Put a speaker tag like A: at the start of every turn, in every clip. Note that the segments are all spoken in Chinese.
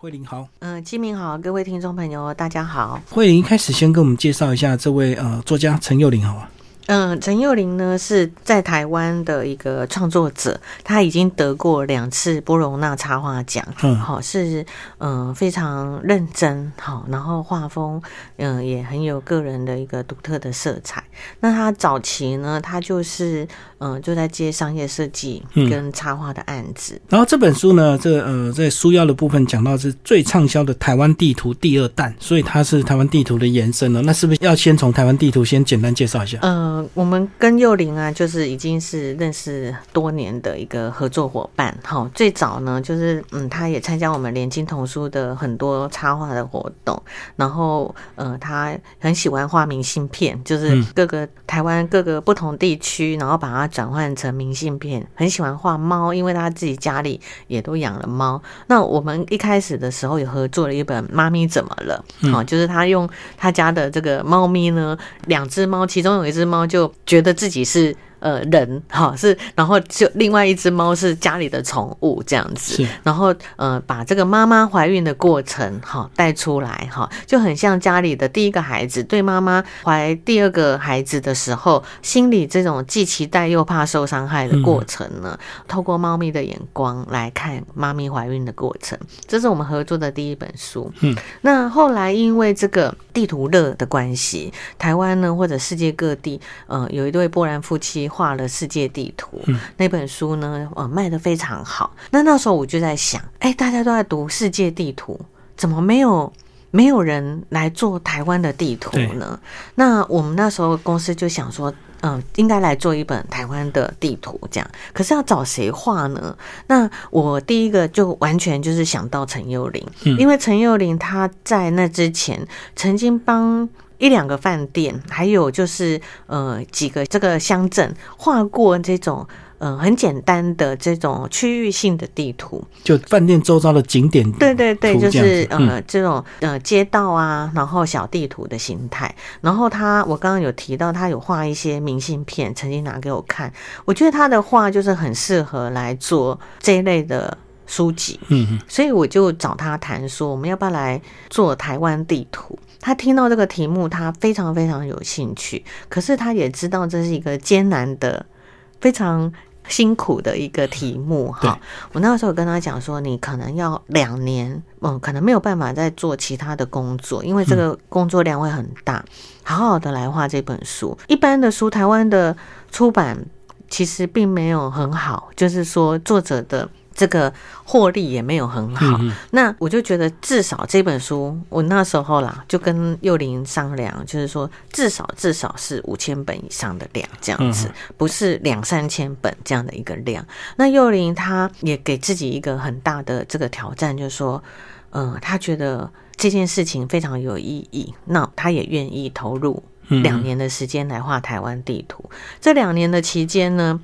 A: 慧玲好，
B: 嗯，金明好，各位听众朋友，大家好。
A: 慧玲一开始先跟我们介绍一下这位呃作家陈幼玲，好吧？
B: 嗯，陈幼玲呢是在台湾的一个创作者，他已经得过两次波隆纳插画奖，嗯，好是嗯非常认真，好，然后画风嗯也很有个人的一个独特的色彩。那他早期呢，他就是嗯就在接商业设计跟插画的案子。
A: 然后这本书呢，这呃在书腰的部分讲到是最畅销的台湾地图第二弹，所以它是台湾地图的延伸了。那是不是要先从台湾地图先简单介绍一下？
B: 嗯。我们跟幼龄啊，就是已经是认识多年的一个合作伙伴。哈，最早呢，就是嗯，他也参加我们联经童书的很多插画的活动。然后，呃，他很喜欢画明信片，就是各个台湾各个不同地区，然后把它转换成明信片。很喜欢画猫，因为他自己家里也都养了猫。那我们一开始的时候也合作了一本《妈咪怎么了》。好，就是他用他家的这个猫咪呢，两只猫，其中有一只猫。就觉得自己是。呃，人 哈是，然后就另外一只猫是家里的宠物这样子，然后呃把这个妈妈怀孕的过程哈带出来哈，就很像家里的第一个孩子，对妈妈怀第二个孩子的时候，心里这种既期待又怕受伤害的过程呢，透过猫咪的眼光来看妈咪怀孕的过程，这是我们合作的第一本书。嗯，那后来因为这个地图乐的关系，台湾呢或者世界各地，呃有一对波兰夫妻。画了世界地图那本书呢，呃，卖的非常好。那那时候我就在想，哎，大家都在读世界地图，怎么没有没有人来做台湾的地图呢？那我们那时候公司就想说，嗯，应该来做一本台湾的地图，这样。可是要找谁画呢？那我第一个就完全就是想到陈幼玲，因为陈幼玲她在那之前曾经帮。一两个饭店，还有就是呃几个这个乡镇画过这种呃很简单的这种区域性的地图，
A: 就饭店周遭的景点。
B: 对对对，就是呃这种呃街道啊，然后小地图的形态。然后他我刚刚有提到，他有画一些明信片，曾经拿给我看。我觉得他的画就是很适合来做这一类的书籍。嗯，所以我就找他谈说，我们要不要来做台湾地图？他听到这个题目，他非常非常有兴趣。可是他也知道这是一个艰难的、非常辛苦的一个题目。哈，我那时候跟他讲说，你可能要两年，嗯，可能没有办法再做其他的工作，因为这个工作量会很大。好好的来画这本书，一般的书，台湾的出版其实并没有很好，就是说作者的。这个获利也没有很好，那我就觉得至少这本书，我那时候啦就跟幼林商量，就是说至少至少是五千本以上的量这样子，不是两三千本这样的一个量。那幼林他也给自己一个很大的这个挑战，就是说，嗯，他觉得这件事情非常有意义，那他也愿意投入两年的时间来画台湾地图。这两年的期间呢？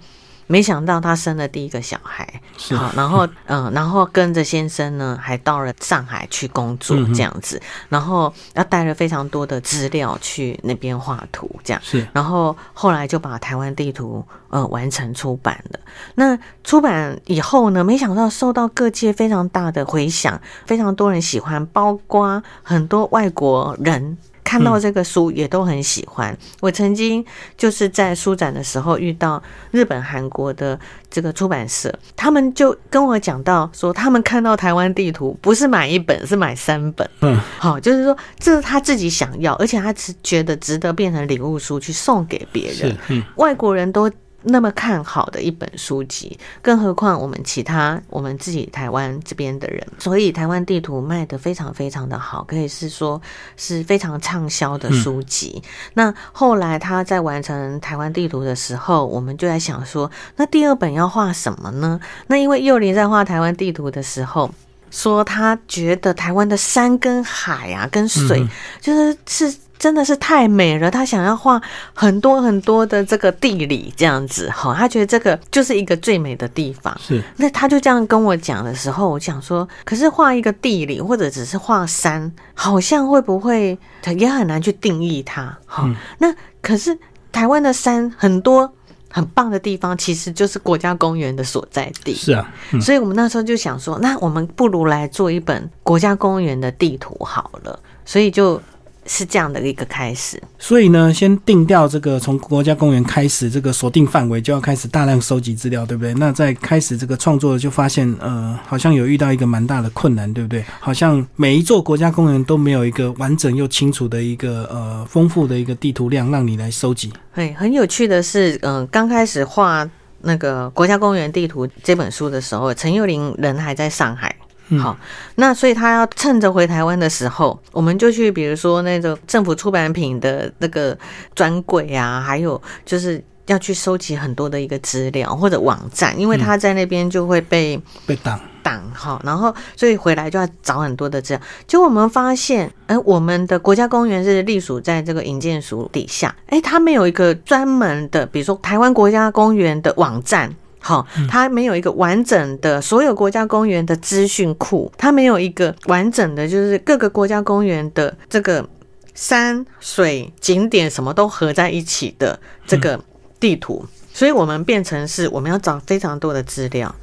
B: 没想到她生了第一个小孩，好，然后嗯，然后跟着先生呢，还到了上海去工作这样子，然后要带了非常多的资料去那边画图，这样。
A: 是，
B: 然后后来就把台湾地图呃完成出版了。那出版以后呢，没想到受到各界非常大的回响，非常多人喜欢，包括很多外国人。看到这个书也都很喜欢。我曾经就是在书展的时候遇到日本、韩国的这个出版社，他们就跟我讲到说，他们看到台湾地图不是买一本，是买三本。嗯，好，就是说这是他自己想要，而且他只觉得值得变成礼物书去送给别人。嗯，外国人都。那么看好的一本书籍，更何况我们其他我们自己台湾这边的人，所以台湾地图卖的非常非常的好，可以是说是非常畅销的书籍。那后来他在完成台湾地图的时候，我们就在想说，那第二本要画什么呢？那因为幼林在画台湾地图的时候，说他觉得台湾的山跟海啊，跟水，就是是。真的是太美了，他想要画很多很多的这个地理这样子，哈，他觉得这个就是一个最美的地方。
A: 是，
B: 那他就这样跟我讲的时候，我想说，可是画一个地理或者只是画山，好像会不会也很难去定义它？哈，那可是台湾的山很多。很棒的地方，其实就是国家公园的所在地。
A: 是啊，嗯
B: 所以我们那时候就想说，那我们不如来做一本国家公园的地图好了。所以就是这样的一个开始。
A: 所以呢，先定掉这个从国家公园开始，这个锁定范围就要开始大量收集资料，对不对？那在开始这个创作，就发现呃，好像有遇到一个蛮大的困难，对不对？好像每一座国家公园都没有一个完整又清楚的一个呃丰富的一个地图量让你来收集。
B: 对，很有趣的是，嗯、刚开始画那个国家公园地图这本书的时候，陈幼玲人还在上海。
A: 嗯
B: 好，那所以他要趁着回台湾的时候，我们就去，比如说那个政府出版品的那个专柜啊，还有就是要去收集很多的一个资料或者网站，因为他在那边就会被
A: 被挡，
B: 挡哈，然后所以回来就要找很多的资料。结果我们发现，哎，我们的国家公园是隶属在这个营建署底下，哎，他没有一个专门的，比如说台湾国家公园的网站。好，它没有一个完整的所有国家公园的资讯库，它没有一个完整的，就是各个国家公园的这个山水景点什么都合在一起的这个地图，所以我们变成是我们要找非常多的资料，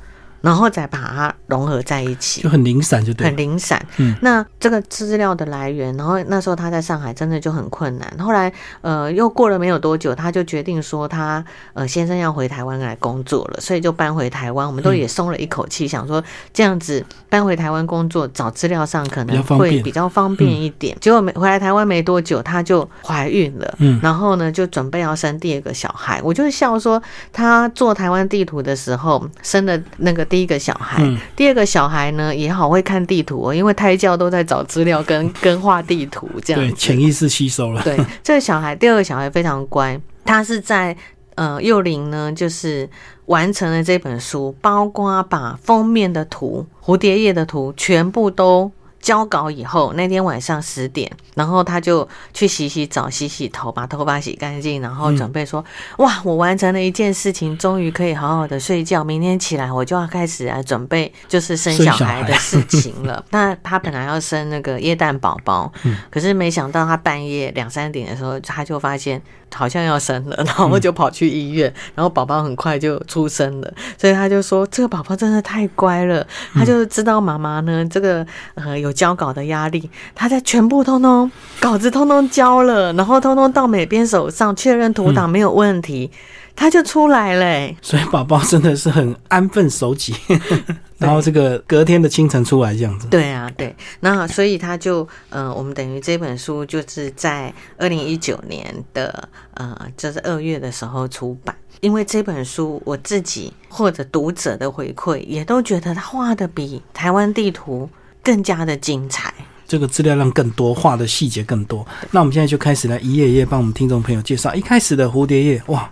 B: 然后再把它融合在一起
A: 就。很零散，就对。
B: 很零散，
A: 嗯
B: 那这个资料的来源，然后那时候他在上海真的就很困难。后来，呃，又过了没有多久，他就决定说他呃先生要回台湾来工作了，所以就搬回台湾。我们都也松了一口气，想说这样子搬回台湾工作，找资料上可能会比较方便一点。结果没回来台湾没多久，她就怀孕了，
A: 嗯
B: 然后呢就准备要生第二个小孩。我就笑说，她做台湾地图的时候生的那个第一个小孩，
A: 嗯
B: 第二个小孩呢也好会看地图哦，因为胎教都在找资料跟 跟画地图这样
A: 对，潜意识吸收了。
B: 对，这个小孩，第二个小孩非常乖，他是在呃幼龄呢，就是完成了这本书，包括把封面的图、蝴蝶叶的图全部都。交稿以后，那天晚上十点，然后他就去洗洗澡、洗洗头，把头发洗干净，然后准备说：“哇，我完成了一件事情，终于可以好好的睡觉。明天起来我就要开始来准备，就是生小
A: 孩
B: 孩的事情了。”那他本来要生那个液蛋宝宝，可是没想到他半夜两三点的时候，他就发现好像要生了，然后就跑去医院，然后宝宝很快就出生了，所以他就说这个宝宝真的太乖了，他就知道妈妈呢这个呃有交稿的压力，他在全部通通稿子通通交了，然后通通到美编手上确认图档没有问题，他就出来了、欸
A: 所以宝宝真的是很安分守己，然后这个隔天的清晨出来这样子。
B: 对啊，对，那所以他就，呃，我们等于这本书就是在二零一九年的，呃，就是二月的时候出版。因为这本书我自己或者读者的回馈，也都觉得他画的比台湾地图更加的精彩。
A: 这个资料量更多，画的细节更多。那我们现在就开始来一页一页帮我们听众朋友介绍。一开始的蝴蝶叶，哇，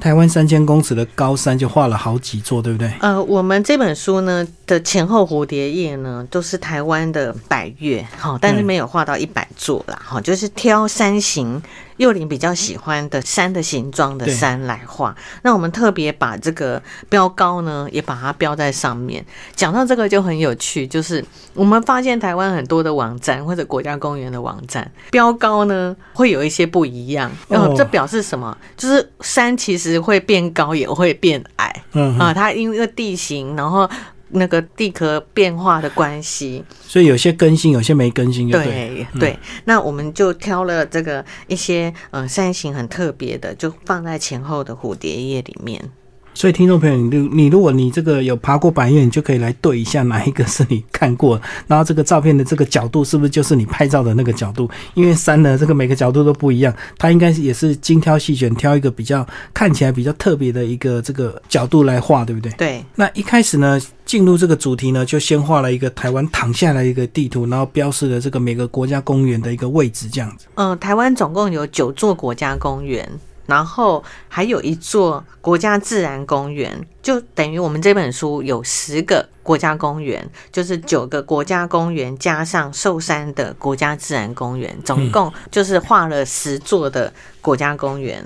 A: 台湾三千公尺的高山就画了好几座，对不对？
B: 呃，我们这本书呢的前后蝴蝶叶呢，都是台湾的百越，好，但是
A: 嗯
B: 没有画到一百座啦，好，就是挑山形幼林比较喜欢的山的形状的山来画。那我们特别把这个标高呢，也把它标在上面。讲到这个就很有趣，就是我们发现台湾很多的网站或者国家公园的网站标高呢会有一些不一样，然后
A: 哦
B: 这表示什么？就是山其实会变高，也会变矮。
A: 嗯，
B: 啊，它因为地形，然后那个地壳变化的关系，
A: 所以有些更新，有些没更新，就对。
B: 对对。那我们就挑了这个一些呃山形很特别的，就放在前后的蝴蝶叶里面。
A: 所以听众朋友，你如你如果你这个有爬过百越，你就可以来对一下哪一个是你看过，然后这个照片的这个角度是不是就是你拍照的那个角度？因为山呢，这个每个角度都不一样，它应该是也是精挑细选，挑一个比较看起来比较特别的一个这个角度来画，对不对？
B: 对
A: 那一开始呢，进入这个主题呢，就先画了一个台湾躺下来一个地图，然后标示了这个每个国家公园的一个位置，这样子。
B: 嗯、台湾总共有九座国家公园。然后还有一座国家自然公园，就等于我们这本书有十个国家公园，就是九个国家公园加上寿山的国家自然公园，总共就是画了十座的国家公园。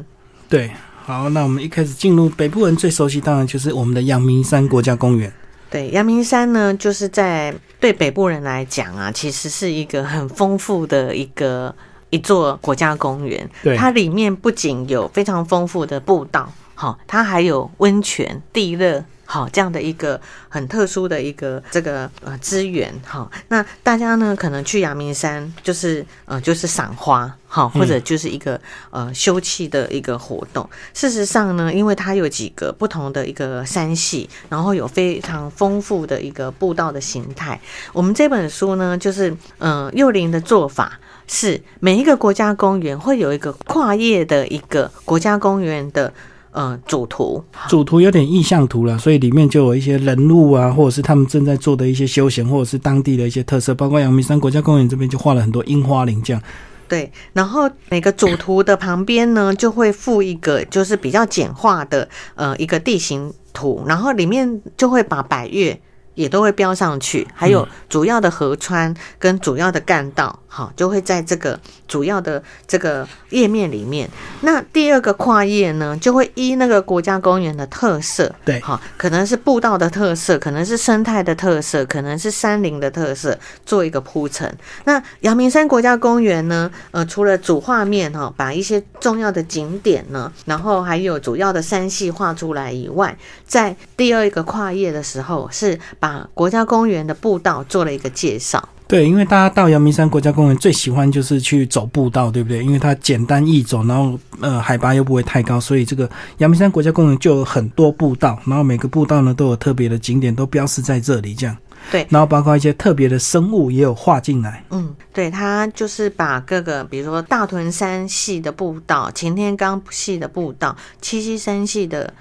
A: 对，好，那我们一开始进入北部人最熟悉，当然就是我们的阳明山国家公园。
B: 对，阳明山呢，就是在对北部人来讲啊，其实是一个很丰富的一个一座国家公园。它里面不仅有非常丰富的步道。好，它还有温泉、地热。好，这样的一个很特殊的一个这个呃资源，好，那大家呢可能去阳明山就是呃就是赏花，好，或者就是一个呃休憩的一个活动。事实上呢，因为它有几个不同的一个山系，然后有非常丰富的一个步道的形态。我们这本书呢，就是嗯幼林的做法是每一个国家公园会有一个跨页的一个国家公园的。呃，主图
A: 主图有点意象图了，所以里面就有一些人物啊，或者是他们正在做的一些休闲，或者是当地的一些特色，包括阳明山国家公园这边就画了很多樱花林这样。
B: 对，然后每个主图的旁边呢，就会附一个就是比较简化的呃一个地形图，然后里面就会把百越。也都会标上去，还有主要的河川跟主要的干道，好，就会在这个主要的这个页面里面。那第二个跨页呢，就会依那个国家公园的特色，
A: 对，
B: 好，可能是步道的特色，可能是生态的特色，可能是山林的特色，做一个铺陈。那阳明山国家公园呢，呃，除了主画面哈，把一些重要的景点呢，然后还有主要的山系画出来以外，在第二个跨页的时候是。把国家公园的步道做了一个介绍。
A: 对，因为大家到阳明山国家公园最喜欢就是去走步道，对不对？因为它简单易走，然后呃海拔又不会太高，所以这个阳明山国家公园就有很多步道，然后每个步道呢都有特别的景点，都标示在这里，这样。
B: 对，
A: 然后包括一些特别的生物也有画进来。
B: 嗯，对，它就是把各个，比如说大屯山系的步道、擎天岗系的步道、七七山系的。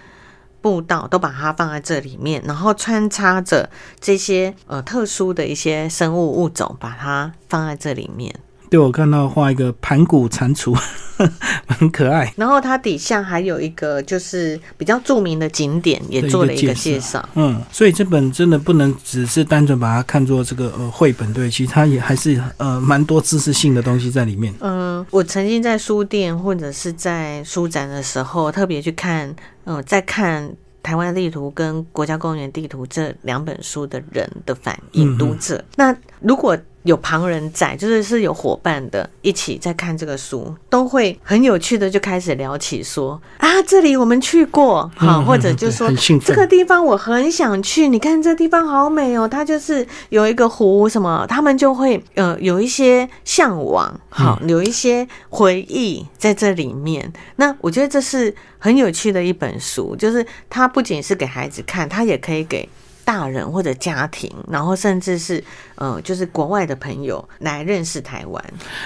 B: 步道都把它放在这里面，然后穿插着这些呃特殊的一些生物物种，把它放在这里面。
A: 对我看到画一个盘古蟾蜍，很可爱。
B: 然后它底下还有一个就是比较著名的景点，也做了一个介绍。
A: 嗯，所以这本真的不能只是单纯把它看作这个呃绘本，对，其实它也还是呃蛮多知识性的东西在里面。
B: 嗯，我曾经在书店或者是在书展的时候特别去看，嗯，在看台湾地图跟国家公园地图这两本书的人的反应，读者。那如果有旁人在，就是是有伙伴的，一起在看这个书，都会很有趣的就开始聊起说啊，这里我们去过，好，或者就说这个地方我很想去，你看这地方好美哦，它就是有一个湖什么，他们就会呃有一些向往，好，有一些回忆在这里面。那我觉得这是很有趣的一本书，就是它不仅是给孩子看，它也可以给。大人或者家庭，然后甚至是呃，就是国外的朋友来认识台湾。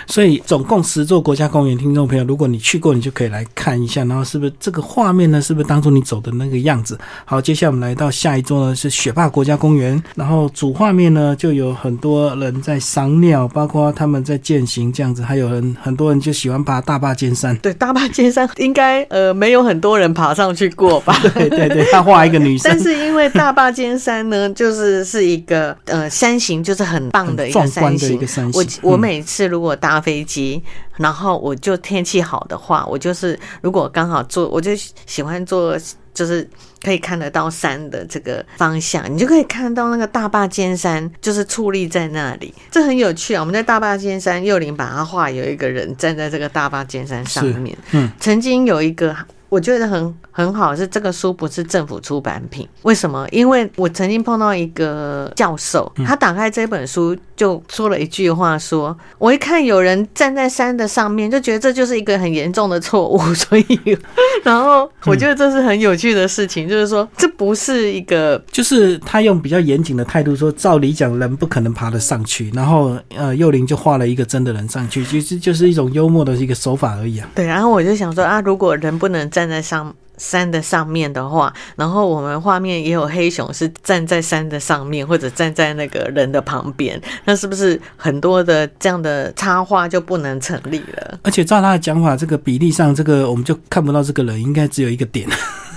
A: 所以总共十座国家公园，听众朋友，如果你去过，你就可以来看一下，然后是不是这个画面呢？是不是当初你走的那个样子？好，接下来我们来到下一座呢，是雪霸国家公园。然后主画面呢，就有很多人在赏鸟，包括他们在践行这样子，还有人很多人就喜欢爬大坝尖山。
B: 对，大坝尖山应该呃没有很多人爬上去过吧？
A: 对对对，他画一个女生，
B: 但是因为大坝尖山。山呢，就是是一个呃山形，就是很棒的一个山形。我我每次如果搭飞机，然后我就天气好的话，我就是如果刚好坐，我就喜欢坐，就是可以看得到山的这个方向，你就可以看到那个大坝尖山，就是矗立在那里，这很有趣啊。我们在大坝尖山，幼林把它画有一个人站在这个大坝尖山上面。嗯，曾经有一个。我觉得很很好，是这个书不是政府出版品。为什么？因为我曾经碰到一个教授，他打开这本书就说了一句话：说我一看有人站在山的上面，就觉得这就是一个很严重的错误。所以，然后我觉得这是很有趣的事情，就是说这不是一个，
A: 就是他用比较严谨的态度说，照理讲人不可能爬得上去。然后，呃，幼林就画了一个真的人上去，其实就是一种幽默的一个手法而已啊。
B: 对，然后我就想说啊，如果人不能。站在上山的上面的话，然后我们画面也有黑熊是站在山的上面，或者站在那个人的旁边，那是不是很多的这样的插画就不能成立了？
A: 而且照他的讲法，这个比例上，这个我们就看不到这个人，应该只有一个点。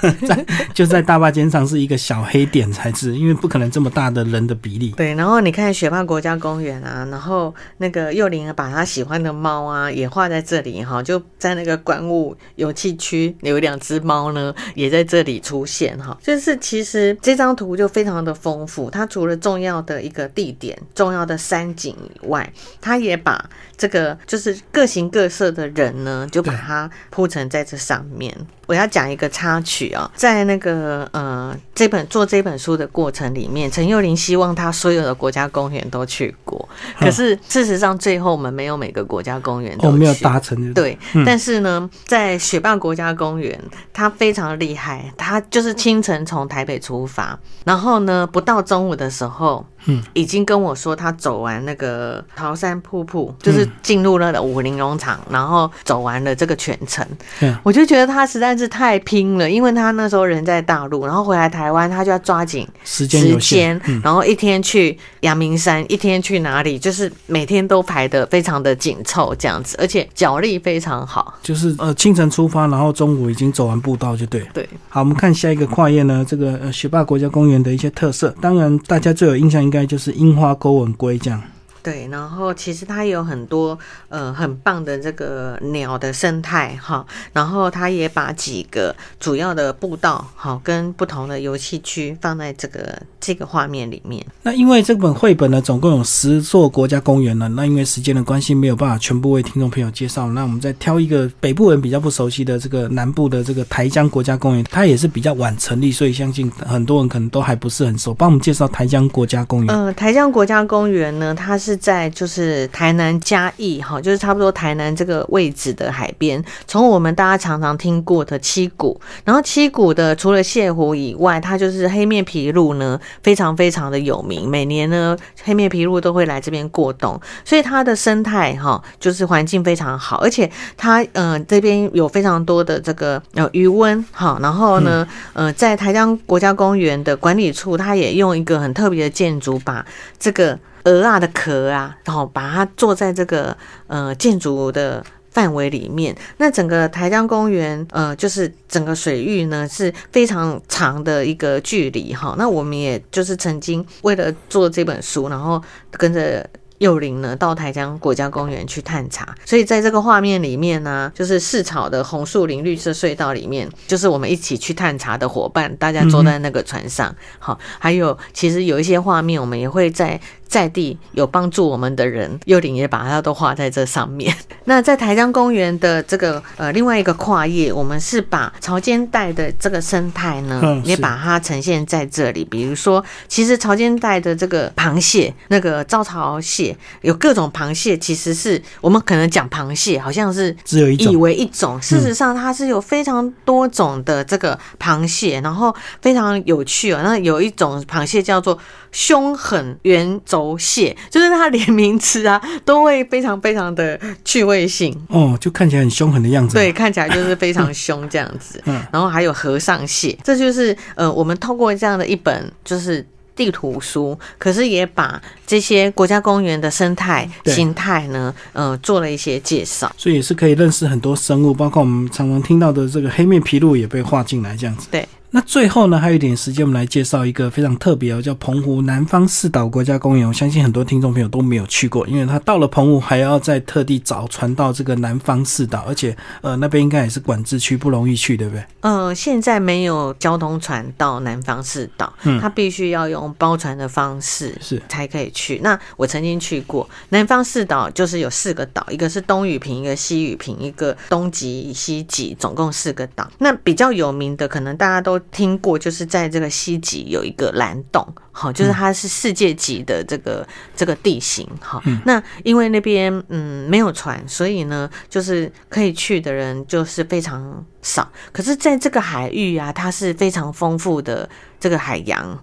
A: 在就在大坝尖上是一个小黑点才是，因为不可能这么大的人的比例。
B: 对，然后你看雪霸国家公园啊，然后那个幼龄把他喜欢的猫啊也画在这里哈，就在那个观雾游憩区有两只猫呢，也在这里出现哈。就是其实这张图就非常的丰富，它除了重要的一个地点、重要的山景以外，它也把这个就是各形各色的人呢，就把它铺成在这上面。我要讲一个插曲啊，在那个呃这本做这本书的过程里面，陈幼玲希望他所有的国家公园都去过，可是事实上最后我们没有每个国家公园都
A: 没有达成。
B: 对，但是呢，在雪霸国家公园，他非常厉害，他就是清晨从台北出发，然后呢不到中午的时候。嗯，已经跟我说他走完那个桃山瀑布，就是进入了武林农场，然后走完了这个全程。我就觉得他实在是太拼了，因为他那时候人在大陆，然后回来台湾，他就要抓紧
A: 时间时间，
B: 然后一天去阳明山，一天去哪里，就是每天都排的非常的紧凑这样子，而且脚力非常好。
A: 就是呃清晨出发，然后中午已经走完步道就对。
B: 对，
A: 好，我们看下一个跨页呢，这个呃雪霸国家公园的一些特色，当然大家最有印象。应该就是樱花勾吻龟这样。
B: 对，然后其实它有很多呃很棒的这个鸟的生态哈，然后它也把几个主要的步道好跟不同的游戏区放在这个这个画面里面。
A: 那因为这本绘本呢总共有十座国家公园呢，那因为时间的关系没有办法全部为听众朋友介绍，那我们再挑一个北部人比较不熟悉的这个南部的这个台江国家公园，它也是比较晚成立，所以相信很多人可能都还不是很熟。帮我们介绍台江国家公园。
B: 呃，台江国家公园呢，它是。是在就是台南嘉义哈，就是差不多台南这个位置的海边。从我们大家常常听过的七股，然后七股的除了蟹湖以外，它就是黑面琵鹭呢，非常非常的有名。每年呢，黑面琵鹭都会来这边过冬，所以它的生态哈，就是环境非常好，而且它嗯这边有非常多的这个呃余温哈，然后呢呃在台江国家公园的管理处，它也用一个很特别的建筑把这个。鹅啊的壳啊，然后把它做在这个呃建筑的范围里面。那整个台江公园，呃，就是整个水域呢是非常长的一个距离哈。那我们也就是曾经为了做这本书，然后跟着。幼龄呢，到台江国家公园去探查，所以在这个画面里面呢，就是市草的红树林绿色隧道里面，就是我们一起去探查的伙伴，大家坐在那个船上。好，还有其实有一些画面，我们也会在在地有帮助我们的人，幼龄也把它都画在这上面。那在台江公园的这个呃另外一个跨页，我们是把潮间带的这个生态呢，也把它呈现在这里。比如说，其实潮间带的这个螃蟹，那个招潮蟹。有各种螃蟹，其实是我们可能讲螃蟹，好像是
A: 只有一种，
B: 以为一种。事实上，它是有非常多种的这个螃蟹，然后非常有趣哦。那有一种螃蟹叫做凶狠圆轴蟹，就是它连名词啊都会非常非常的趣味性
A: 哦，就看起来很凶狠的样子。
B: 对，看起来就是非常凶这样子。嗯，然后还有和尚蟹，这就是呃，我们透过这样的一本就是。地图书，可是也把这些国家公园的生态形态呢，呃，做了一些介绍，
A: 所以也是可以认识很多生物，包括我们常常听到的这个黑面琵鹭也被画进来，这样子。
B: 对。
A: 那最后呢，还有一点时间，我们来介绍一个非常特别哦，叫澎湖南方四岛国家公园。我相信很多听众朋友都没有去过，因为他到了澎湖还要再特地找船到这个南方四岛，而且呃那边应该也是管制区，不容易去，对不对？
B: 呃，现在没有交通船到南方四岛，嗯，他必须要用包船的方式
A: 是
B: 才可以去。那我曾经去过南方四岛，就是有四个岛，一个是东屿平，一个西屿平，一个东极、西极，总共四个岛。那比较有名的，可能大家都。听过，就是在这个西极有一个蓝洞，好，就是它是世界级的这个这个地形，好，那因为那边嗯没有船，所以呢，就是可以去的人就是非常少。可是，在这个海域啊，它是非常丰富的这个海洋。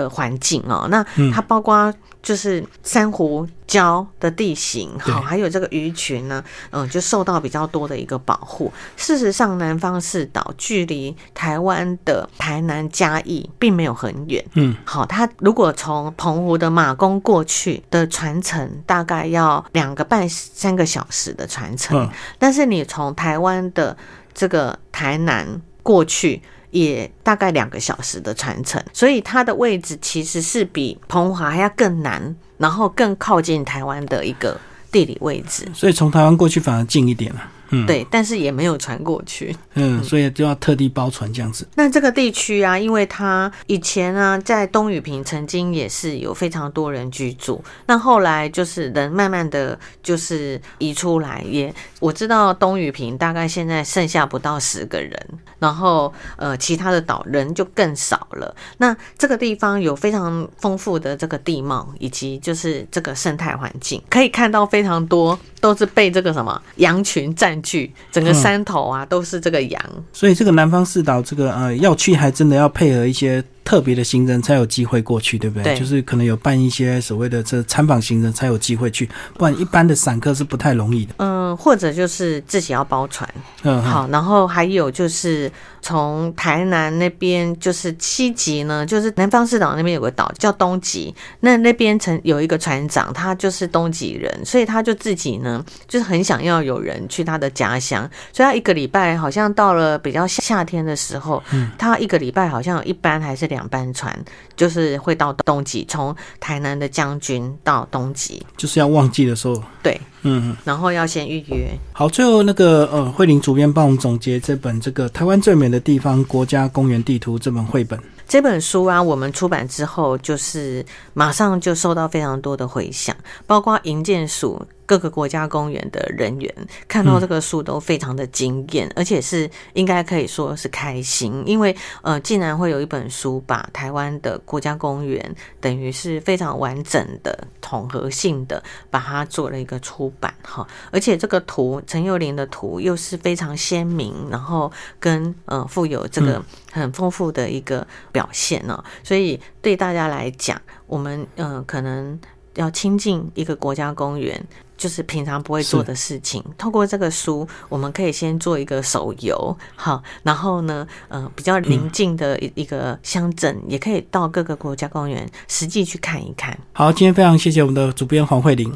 B: 的环境哦，那它包括就是珊瑚礁的地形，好，还有这个鱼群呢，嗯，就受到比较多的一个保护。事实上，南方四岛距离台湾的台南嘉义并没有很远，嗯，好，它如果从澎湖的马公过去的船程大概要两个半三个小时的船程，但是你从台湾的这个台南过去。也大概两个小时的船程，所以它的位置其实是比澎华还要更南，然后更靠近台湾的一个地理位置。
A: 所以从台湾过去反而近一点了。嗯，
B: 对，但是也没有传过去。
A: 嗯，所以就要特地包船这样子。
B: 那这个地区啊，因为它以前呢，在东雨平曾经也是有非常多人居住，那后来就是人慢慢的就是移出来，也我知道东雨平大概现在剩下不到十个人，然后呃，其他的岛人就更少了。那这个地方有非常丰富的这个地貌，以及就是这个生态环境，可以看到非常多都是被这个什么羊群占据，整个山头啊都是这个羊。
A: 所以这个南方四岛，这个呃要去还真的要配合一些特别的行程才有机会过去，对不对？
B: 对
A: 就是可能有办一些所谓的这参访行程才有机会去，不然一般的散客是不太容易的。
B: 嗯，或者就是自己要包船。
A: 嗯，好，
B: 然后还有就是从台南那边，就是七级呢，就是南方四岛那边有个岛叫东极，那那边曾有一个船长，他就是东极人，所以他就自己呢，就是很想要有人去他的家乡，所以他一个礼拜好像到了比较夏天的时候，
A: 嗯
B: 他一个礼拜好像有一班还是两班船，就是会到东极，从台南的将军到东极，
A: 就是要旺季的时候，
B: 对，
A: 嗯嗯。
B: 然后要先预约。
A: 好，最后那个呃，慧玲主编帮我们总结这本这个《台湾最美的地方国家公园地图》这本绘本。
B: 这本书啊，我们出版之后，就是马上就受到非常多的回响，包括营建署各个国家公园的人员看到这个书都非常的惊艳，而且是应该可以说是开心，因为呃，竟然会有一本书把台湾的国家公园等于是非常完整的统合性的把它做了一个出版哈，而且这个图陈幼林的图又是非常鲜明，然后跟呃富有这个很丰富的一个表现呢、所以对大家来讲，我们呃可能要亲近一个国家公园。就是平常不会做的事情，透过这个书，我们可以先做一个手游，好，然后呢，呃，比较临近的一一个乡镇，也可以到各个国家公园实际去看一看。
A: 好，今天非常谢谢我们的主编黄慧玲。